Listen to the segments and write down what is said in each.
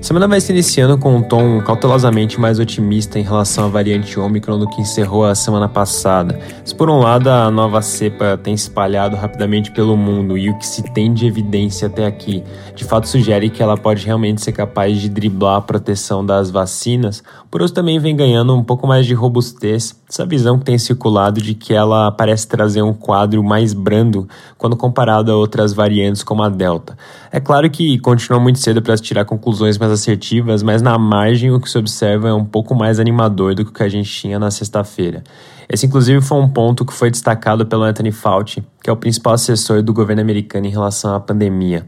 Semana vai se iniciando com um tom cautelosamente mais otimista em relação à variante Omicron do que encerrou a semana passada. Se por um lado a nova cepa tem espalhado rapidamente pelo mundo e o que se tem de evidência até aqui de fato sugere que ela pode realmente ser capaz de driblar a proteção das vacinas, por outro também vem ganhando um pouco mais de robustez essa visão que tem circulado de que ela parece trazer um quadro mais brando quando comparado a outras variantes como a Delta. É claro que continua muito cedo para se tirar conclusões mais assertivas, mas na margem o que se observa é um pouco mais animador do que o que a gente tinha na sexta-feira. Esse, inclusive, foi um ponto que foi destacado pelo Anthony Fauci, que é o principal assessor do governo americano em relação à pandemia.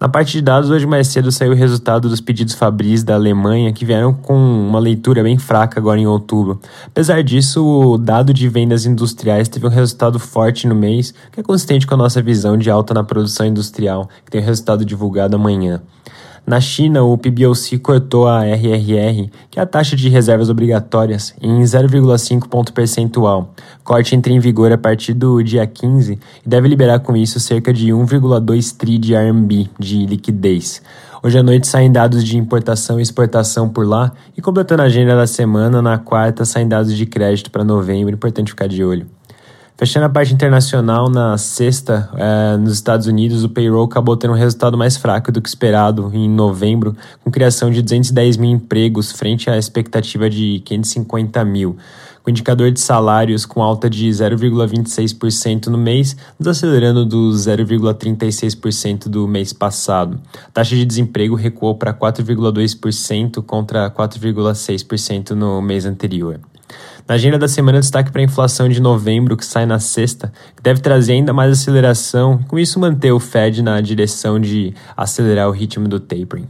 Na parte de dados, hoje mais cedo saiu o resultado dos pedidos Fabris da Alemanha, que vieram com uma leitura bem fraca agora em outubro. Apesar disso, o dado de vendas industriais teve um resultado forte no mês, que é consistente com a nossa visão de alta na produção industrial, que tem o resultado divulgado amanhã. Na China, o PBOC cortou a RRR, que é a taxa de reservas obrigatórias, em 0,5 ponto percentual. Corte entra em vigor a partir do dia 15 e deve liberar com isso cerca de 1,2 tri de RMB de liquidez. Hoje à noite saem dados de importação e exportação por lá e completando a agenda da semana, na quarta saem dados de crédito para novembro, importante ficar de olho. Fechando a parte internacional, na sexta, é, nos Estados Unidos, o payroll acabou tendo um resultado mais fraco do que esperado em novembro, com criação de 210 mil empregos frente à expectativa de 550 mil. Com indicador de salários com alta de 0,26% no mês, desacelerando do 0,36% do mês passado. A taxa de desemprego recuou para 4,2% contra 4,6% no mês anterior. Na agenda da semana, destaque para a inflação de novembro, que sai na sexta, que deve trazer ainda mais aceleração, e com isso manter o Fed na direção de acelerar o ritmo do tapering.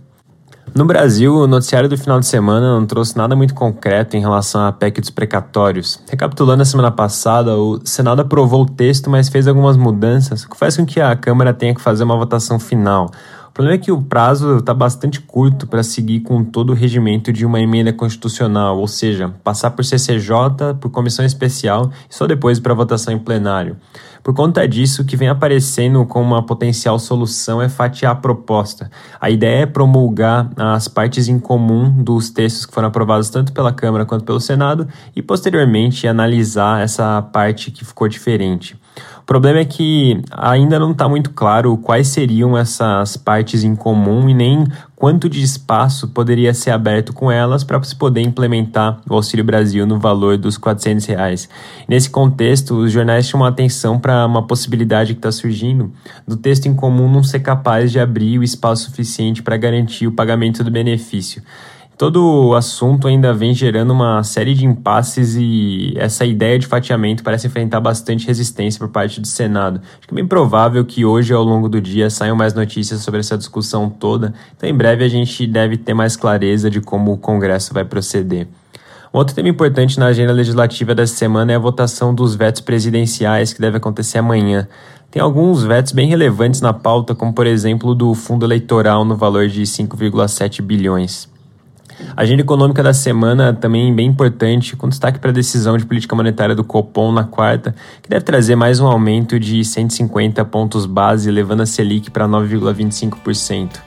No Brasil, o noticiário do final de semana não trouxe nada muito concreto em relação à PEC dos precatórios. Recapitulando a semana passada, o Senado aprovou o texto, mas fez algumas mudanças, o que faz com que a Câmara tenha que fazer uma votação final. Problema é que o prazo está bastante curto para seguir com todo o regimento de uma emenda constitucional, ou seja, passar por CCJ, por comissão especial e só depois para votação em plenário. Por conta disso, o que vem aparecendo como uma potencial solução é fatiar a proposta. A ideia é promulgar as partes em comum dos textos que foram aprovados tanto pela Câmara quanto pelo Senado e, posteriormente, analisar essa parte que ficou diferente. O problema é que ainda não está muito claro quais seriam essas partes em comum e nem quanto de espaço poderia ser aberto com elas para se poder implementar o Auxílio Brasil no valor dos 400 reais. Nesse contexto, os jornais chamam atenção para uma possibilidade que está surgindo do texto em comum não ser capaz de abrir o espaço suficiente para garantir o pagamento do benefício. Todo o assunto ainda vem gerando uma série de impasses e essa ideia de fatiamento parece enfrentar bastante resistência por parte do Senado. Acho que é bem provável que hoje, ao longo do dia, saiam mais notícias sobre essa discussão toda. Então, em breve, a gente deve ter mais clareza de como o Congresso vai proceder. Um outro tema importante na agenda legislativa dessa semana é a votação dos vetos presidenciais, que deve acontecer amanhã. Tem alguns vetos bem relevantes na pauta, como por exemplo do fundo eleitoral no valor de 5,7 bilhões. Agenda econômica da semana também bem importante, com destaque para a decisão de política monetária do Copom na quarta, que deve trazer mais um aumento de 150 pontos base, levando a Selic para 9,25%.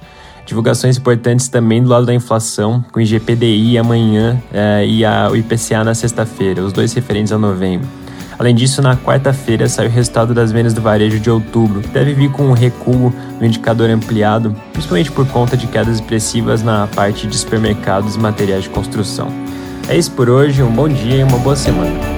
Divulgações importantes também do lado da inflação, com o IGPDI amanhã eh, e a, o IPCA na sexta-feira, os dois referentes a novembro. Além disso, na quarta-feira sai o resultado das vendas do varejo de outubro, que deve vir com um recuo no indicador ampliado, principalmente por conta de quedas expressivas na parte de supermercados e materiais de construção. É isso por hoje, um bom dia e uma boa semana.